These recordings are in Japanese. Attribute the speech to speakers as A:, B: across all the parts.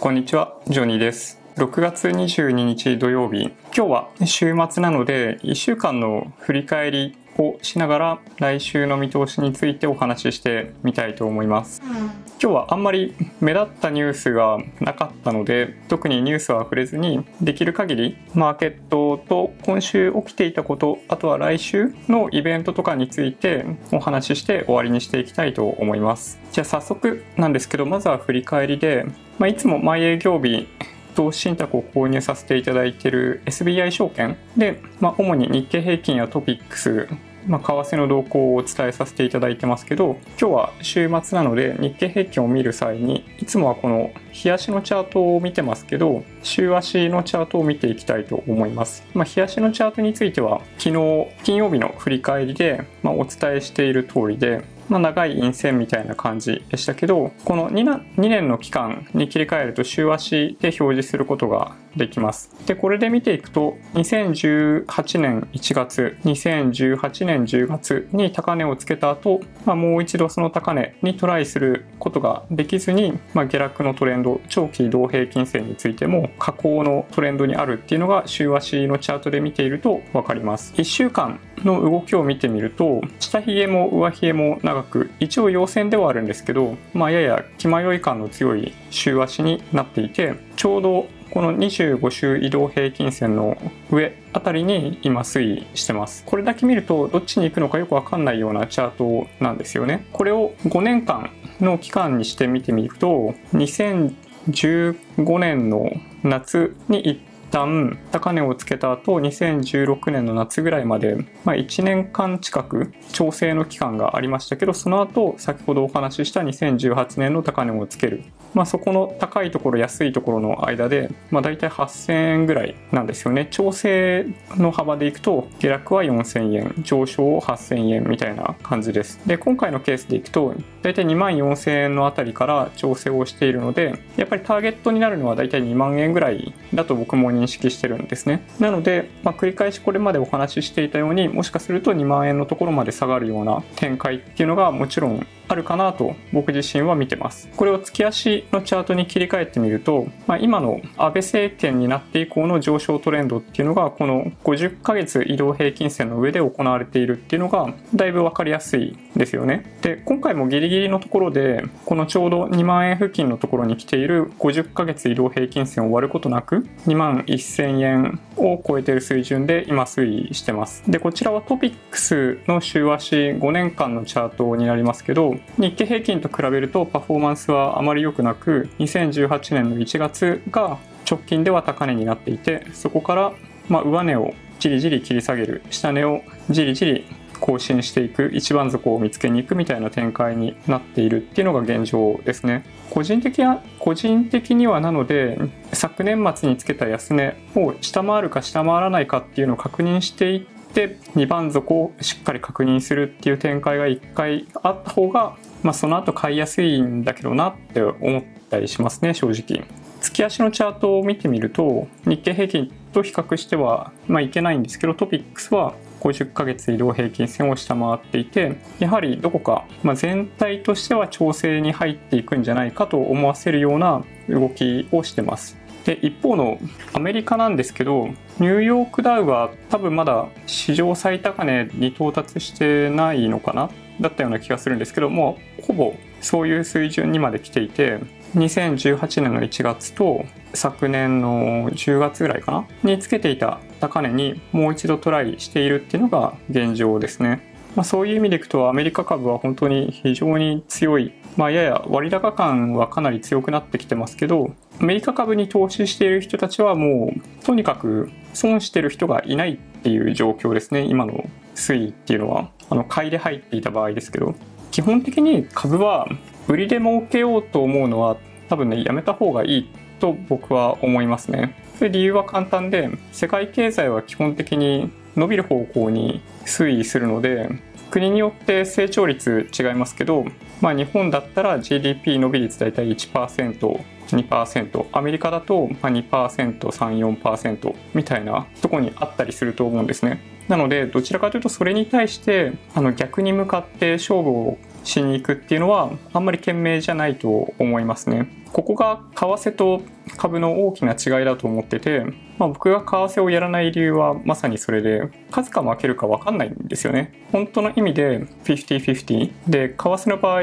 A: こんにちは、ジョニーです。6月22日土曜日、今日は週末なので1週間の振り返りをしながら来週の見通しについてお話ししてみたいと思います。今日はあんまり目立ったニュースがなかったので特にニュースは触れずにできる限りマーケットと今週起きていたことあとは来週のイベントとかについてお話しして終わりにしていきたいと思います。じゃあ早速なんですけどまずは振り返りで、まあ、いつも毎営業日投資信託を購入させていただいている SBI 証券で、まあ、主に日経平均やトピックスまあ、為替の動向をお伝えさせていただいてますけど今日は週末なので日経平均を見る際にいつもはこの日足のチャートを見てますけど週足のチャートを見ていきたいと思います、まあ、日足のチャートについては昨日金曜日の振り返りで、まあ、お伝えしている通りでまあ、長い陰線みたいな感じでしたけどこの 2, 2年の期間に切り替えると週足で表示することができます。で、これで見ていくと、2018年1月、2018年10月に高値をつけた後、まあ、もう一度その高値にトライすることができずに、まあ、下落のトレンド、長期移動平均線についても下降のトレンドにあるっていうのが週足のチャートで見ているとわかります。1週間の動きを見てみると、下髭も上髭も長く、一応陽線ではあるんですけど、まあ、やや気迷い感の強い週足になっていて、ちょうどこの25週移動平均線の上あたりに今推移してます。これだけ見るとどっちに行くのかよくわかんないようなチャートなんですよね。これを5年間の期間にして見てみると2015年の夏に一旦高値をつけた後2016年の夏ぐらいまで、まあ、1年間近く調整の期間がありましたけどその後先ほどお話しした2018年の高値をつける、まあ、そこの高いところ安いところの間で、まあ、大体8000円ぐらいなんですよね調整の幅でいくと下落は4000円上昇8000円みたいな感じですで今回のケースでいくと大体2万4000円のあたりから調整をしているのでやっぱりターゲットになるのは大体2万円ぐらいだと僕も認識してるんですね。なので、まあ、繰り返しこれまでお話ししていたようにもしかすると2万円のところまで下がるような展開っていうのがもちろんあるかなと僕自身は見てます。これを月足のチャートに切り替えてみると、まあ、今の安倍政権になって以降の上昇トレンドっていうのがこの50ヶ月移動平均線の上で行われているっていうのがだいぶ分かりやすいですよね。で、今回もギリギリのところでこのちょうど2万円付近のところに来ている50ヶ月移動平均線を割ることなく2万1000円を超えている水準で今推移してます。で、こちらはトピックスの週足5年間のチャートになりますけど、日経平均と比べるとパフォーマンスはあまり良くなく2018年の1月が直近では高値になっていてそこからま上値をじりじり切り下げる下値をじりじり更新していく一番底を見つけに行くみたいな展開になっているっていうのが現状ですね。個人的は個人的にはなので昨年末につけた安値を下回るか下回らないかっていうのを確認していってって2番底をしっかり確認するっていう展開が1回あった方が、まあ、その後買いやすいんだけどなって思ったりしますね正直。月足のチャートを見てみると日経平均と比較しては、まあ、いけないんですけどトピックスは50ヶ月移動平均線を下回っていてやはりどこか、まあ、全体としては調整に入っていくんじゃないかと思わせるような動きをしてます。で一方のアメリカなんですけどニューヨークダウは多分まだ史上最高値に到達してないのかな？だったような気がするんですけどもほぼそういう水準にまで来ていて2018年の1月と昨年の10月ぐらいかな？につけていた高値にもう一度トライしているっていうのが現状ですね。まあ、そういう意味でいくとアメリカ株は本当に非常に強い、まあ、やや割高感はかなり強くなってきてますけどアメリカ株に投資している人たちはもうとにかく損してる人がいないっていう状況ですね。今の推移っていうのはあの買いで入っていた場合ですけど。基本的に株は売りで儲けようと思うのは多分ねやめた方がいいと僕は思いますね。理由は簡単で世界経済は基本的に伸びる方向に推移するので国によって成長率違いますけど、まあ、日本だったら GDP 伸び率大体 1%2% アメリカだと 2%34% みたいなとこにあったりすると思うんですね。なのでどちらかというとそれに対してあの逆に向かって勝負をしに行くっていうのはあんまり賢明じゃないと思いますね。ここが為替と株の大きな違いだと思ってて、まあ、僕が為替をやらない理由はまさにそれで勝つか負けるか分かんないんですよね。本当の意味で50-50で為替の場合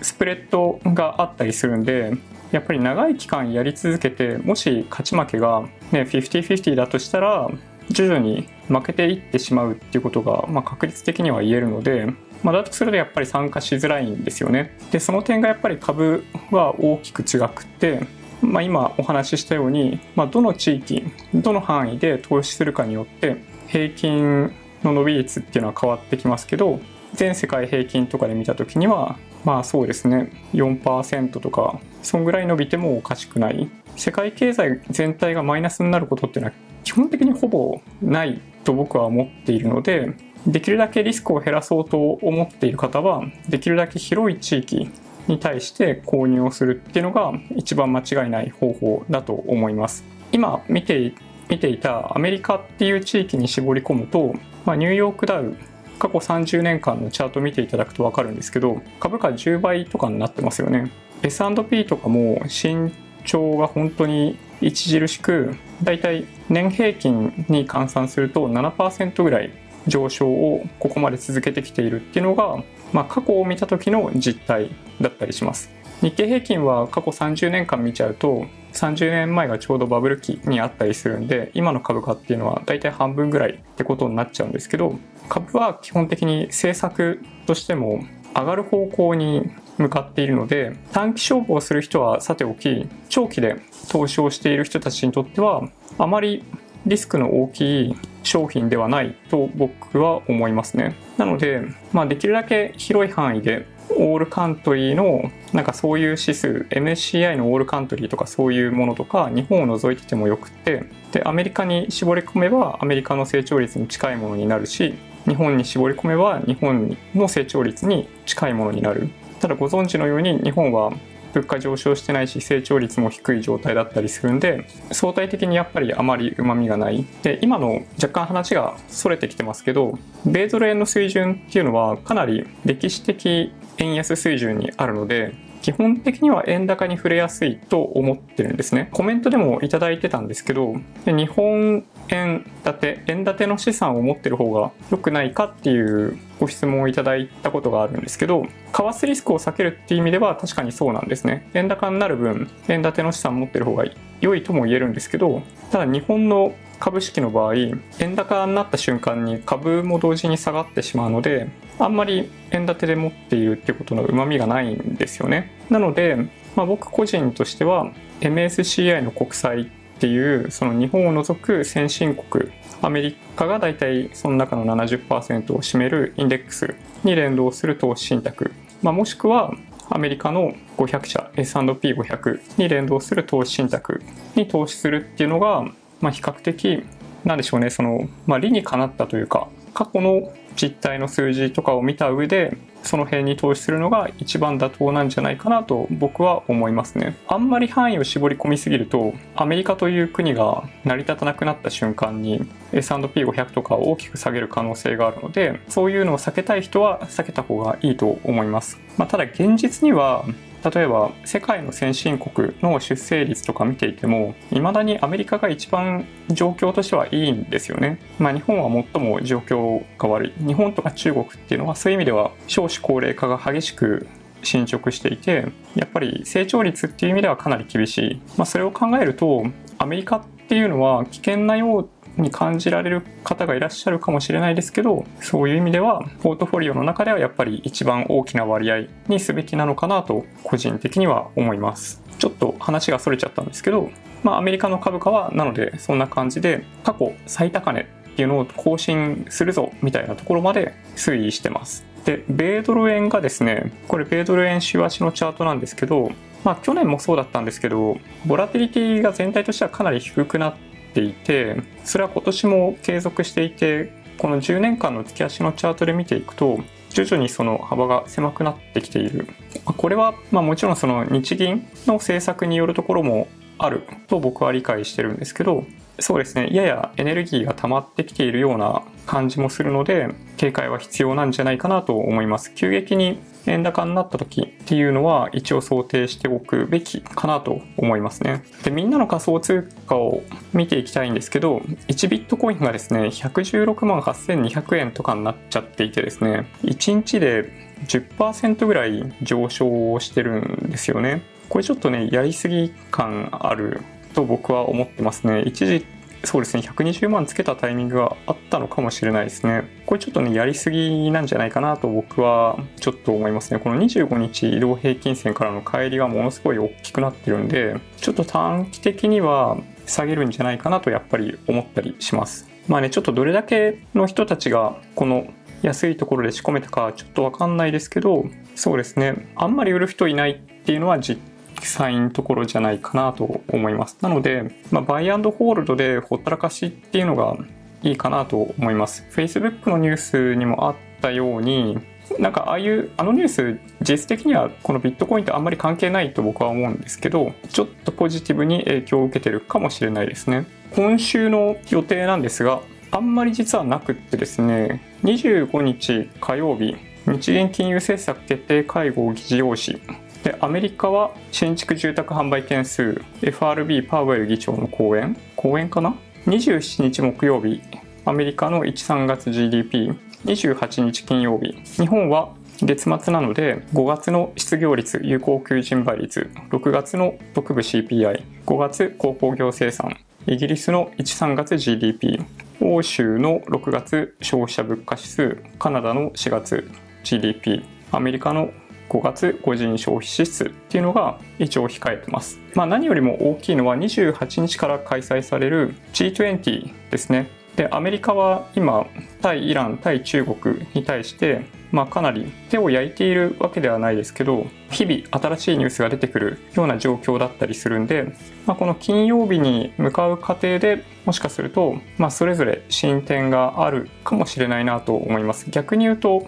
A: スプレッドがあったりするんでやっぱり長い期間やり続けてもし勝ち負けが、ね、50-50だとしたら徐々に負けていってしまうっていうことが、まあ、確率的には言えるので、まあ、だとするとやっぱり参加しづらいんですよね。でその点がやっぱり株は大きく違くってまあ、今お話ししたように、まあ、どの地域どの範囲で投資するかによって平均の伸び率っていうのは変わってきますけど全世界平均とかで見た時にはまあそうですね4%とかそんぐらい伸びてもおかしくない世界経済全体がマイナスになることっていうのは基本的にほぼないと僕は思っているのでできるだけリスクを減らそうと思っている方はできるだけ広い地域に対して購入をするっていうのが一番間違いない方法だと思います。今見て見ていたアメリカっていう地域に絞り込むと、まあ、ニューヨークダウ過去30年間のチャート見ていただくと分かるんですけど株価10倍とかになってますよね。S&P とかも身長が本当に著しくだいたい年平均に換算すると7%ぐらい上昇をここまで続けてきているっていうのが、まあ、過去を見た時の実態だったりします。日経平均は過去30年間見ちゃうと30年前がちょうどバブル期にあったりするんで今の株価っていうのはだいたい半分ぐらいってことになっちゃうんですけど株は基本的に政策としても上がる方向に向かっているので短期勝負をする人はさておき長期で投資をしている人たちにとってはあまりリスクの大きい商品ではないと僕は思いますね。なので、まあ、できるだけ広い範囲でオールカントリーのなんかそういう指数 MSCI のオールカントリーとかそういうものとか日本を除いててもよくってでアメリカに絞り込めばアメリカの成長率に近いものになるし日本に絞り込めば日本の成長率に近いものになるただご存知のように日本は物価上昇してないし成長率も低い状態だったりするんで相対的にやっぱりあまりうまみがないで今の若干話がそれてきてますけど米ドル円の水準っていうのはかなり歴史的円安水準にあるので基本的には円高に触れやすいと思ってるんですね。コメントでもいただいてたんですけど、日本円建て、円建ての資産を持ってる方が良くないかっていうご質問をいただいたことがあるんですけど、為替リスクを避けるっていう意味では確かにそうなんですね。円高になる分、円建ての資産持ってる方が良いとも言えるんですけど、ただ日本の株式の場合円高になった瞬間に株も同時に下がってしまうのであんまり円建てで持っているっていうことのうまみがないんですよねなので、まあ、僕個人としては MSCI の国債っていうその日本を除く先進国アメリカが大体その中の70%を占めるインデックスに連動する投資信託、まあ、もしくはアメリカの500社 S&P500 に連動する投資信託に投資するっていうのがまあ、比較的なんでしょうねその、まあ、理にかなったというか過去の実態の数字とかを見た上でその辺に投資するのが一番妥当なんじゃないかなと僕は思いますね。あんまり範囲を絞り込みすぎるとアメリカという国が成り立たなくなった瞬間に S&P500 とかを大きく下げる可能性があるのでそういうのを避けたい人は避けた方がいいと思います、まあ、ただ現実には例えば世界の先進国の出生率とか見ていても未だにアメリカが一番状況としてはいいんですよね。まあ、日本は最も状況が悪い。日本とか中国っていうのはそういう意味では少子高齢化が激しく進捗していてやっぱり成長率っていう意味ではかなり厳しい、まあ、それを考えるとアメリカっていうのは危険なように感じられる方がいらっしゃるかもしれないですけどそういう意味ではポートフォリオの中ではやっぱり一番大きな割合にすべきなのかなと個人的には思います。ちょっと話がそれちゃったんですけどまあアメリカの株価はなのでそんな感じで過去最高値っていうのを更新するぞみたいなところまで推移してます。で米ドル円がですねこれ米ドル円週足のチャートなんですけどまあ去年もそうだったんですけどボラティリティが全体としてはかなり低くなってていてそれは今年も継続していてこの10年間の月足のチャートで見ていくと徐々にその幅が狭くなってきている。これはまあもちろんその日銀の政策によるところもあると僕は理解してるんですけどそうですね。ややエネルギーが溜まってきているような感じもするので警戒は必要なんじゃないかなと思います。急激に円高になった時っていうのは一応想定しておくべきかなと思いますね。でみんなの仮想通貨を見ていきたいんですけど1ビットコインがですね116万8200円とかになっちゃっていてですね1日で10%ぐらい上昇してるんですよね。これちょっとねやりすぎ感あると僕は思ってますね。一時そうですね120万つけたタイミングがあったのかもしれないですね。これちょっとねやりすぎなんじゃないかなと僕はちょっと思いますね。この25日移動平均線からの乖離がものすごい大きくなってるんでちょっと短期的には下げるんじゃないかなとやっぱり思ったりします。まあねちょっとどれだけの人たちがこの安いところで仕込めたかちょっとわかんないですけどそうですね。あんまり売る人いないっていうのは実際のところじゃないかなと思います。なので、まあ、バイアンドホールドでほったらかしっていうのがいいかなと思います。Facebook のニュースにもあったように、なんかああいうあのニュース実質的にはこのビットコインとあんまり関係ないと僕は思うんですけどちょっとポジティブに影響を受けてるかもしれないですね今週の予定なんですがあんまり実はなくってですね25日火曜日日銀金融政策決定会合議事要旨でアメリカは新築住宅販売件数 FRB パウエル議長の講演講演かな？27日木曜日アメリカの13月 GDP28 日金曜日。日本は月末なので5月の失業率有効求人倍率6月の特部 CPI5 月鉱工業生産イギリスの13月 GDP 欧州の6月消費者物価指数カナダの4月 GDP アメリカの5月個人消費支出っていうのが一応控えてます。まあ、何よりも大きいのは28日から開催される G20 ですね。でアメリカは今対イラン対中国に対してまあ、かなり手を焼いているわけではないですけど日々新しいニュースが出てくるような状況だったりするんで、まあ、この金曜日に向かう過程でもしかすると、まあ、それぞれ進展があるかもしれないなと思います逆に言うと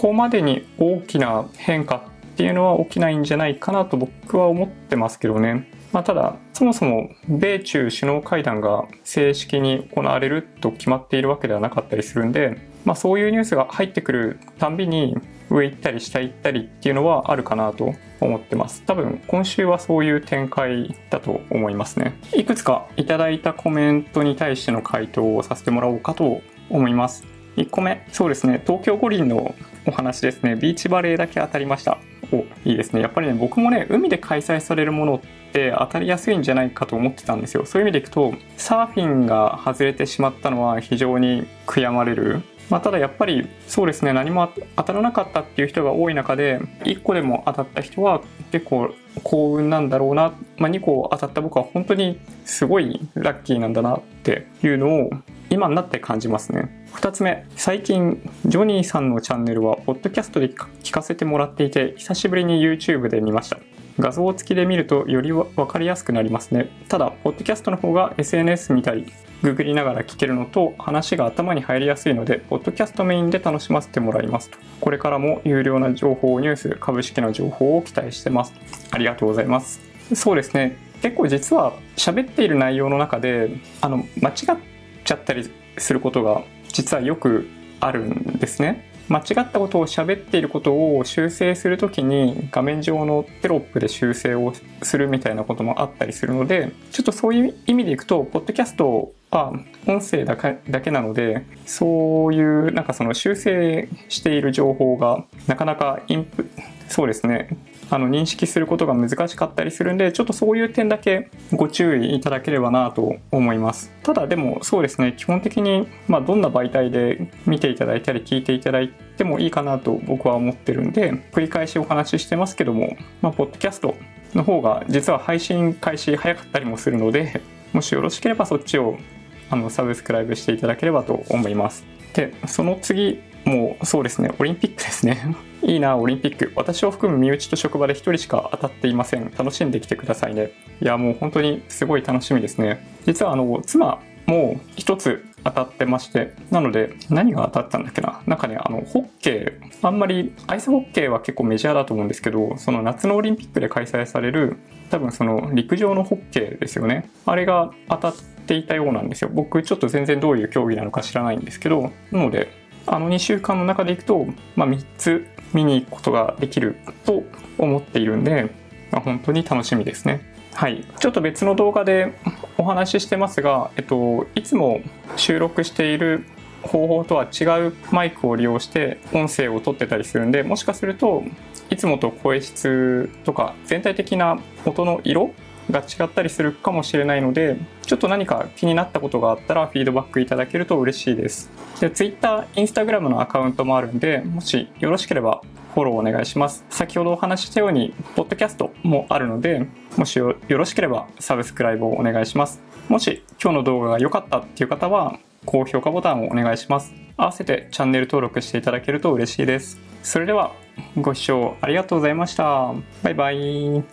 A: こまでに大きな変化っていうのは起きないんじゃないかなと僕は思ってますけどね。まあ、ただそもそも米中首脳会談が正式に行われると決まっているわけではなかったりするんでまあ、そういうニュースが入ってくるたんびに上行ったり下行ったりっていうのはあるかなと思ってます。多分今週はそういう展開だと思いますね。いくつかいただいたコメントに対しての回答をさせてもらおうかと思います。1個目そうですね。東京五輪のお話ですね。ビーチバレーだけ当たりました。おいいですね。やっぱりね僕もね海で開催されるものって当たりやすいんじゃないかと思ってたんですよ。そういう意味でいくとサーフィンが外れてしまったのは非常に悔やまれる。まあ、ただやっぱりそうですね何も当たらなかったっていう人が多い中で1個でも当たった人は結構幸運なんだろうな、まあ、2個当たった僕は本当にすごいラッキーなんだなっていうのを今になって感じますね。2つ目最近ジョニーさんのチャンネルはポッドキャストで聞かせてもらっていて久しぶりに YouTube で見ました。画像付きで見るとより分かりやすくなりますね。ただポッドキャストの方が SNS 見たりググりながら聞けるのと話が頭に入りやすいのでポッドキャストメインで楽しませてもらいますと。これからも有料な情報ニュース株式の情報を期待してます。ありがとうございます。そうですね。結構実は喋っている内容の中であの間違ってちゃったりすることが実はよくあるんですね。間違ったことを喋っていることを修正するときに画面上のテロップで修正をするみたいなこともあったりするのでちょっとそういう意味でいくとポッドキャストは音声だけだけなのでそういうなんかその修正している情報がなかなかインプそうですね。あの認識することが難しかったりするんでちょっとそういう点だけご注意いただければなと思います。ただでもそうですね基本的に、まあ、どんな媒体で見ていただいたり聞いていただいてもいいかなと僕は思ってるんで繰り返しお話ししてますけども、まあ、ポッドキャストの方が実は配信開始早かったりもするのでもしよろしければそっちをあのサブスクライブしていただければと思います。でその次もうそうですねオリンピックですね いいな、オリンピック。私を含む身内と職場で1人しか当たっていません。楽しんできてくださいね。いや、もう本当にすごい楽しみですね。実はあの、妻も1つ当たってまして、なので、何が当たったんだっけな。なんかね、あの、ホッケー、あんまり、アイスホッケーは結構メジャーだと思うんですけど、その夏のオリンピックで開催される、多分その陸上のホッケーですよね。あれが当たっていたようなんですよ僕ちょっと全然どういう競技なのか知らないんですけどなのであの2週間の中でいくと、まあ、3つ見に行くことができると思っているんで、まあ、本当に楽しみですね。はい。ちょっと別の動画でお話ししてますが、えっと、いつも収録している方法とは違うマイクを利用して音声を取ってたりするんでもしかするといつもと声質とか全体的な音の色が違ったりするかもしれないのでちょっと何か気になったことがあったらフィードバックいただけると嬉しいです。で Twitter、Instagram のアカウントもあるんでもしよろしければフォローお願いします。先ほどお話ししたようにポッドキャストもあるのでもしよろしければサブスクライブをお願いします。もし今日の動画が良かったっていう方は高評価ボタンをお願いします。合わせてチャンネル登録していただけると嬉しいです。それではご視聴ありがとうございました。バイバイ。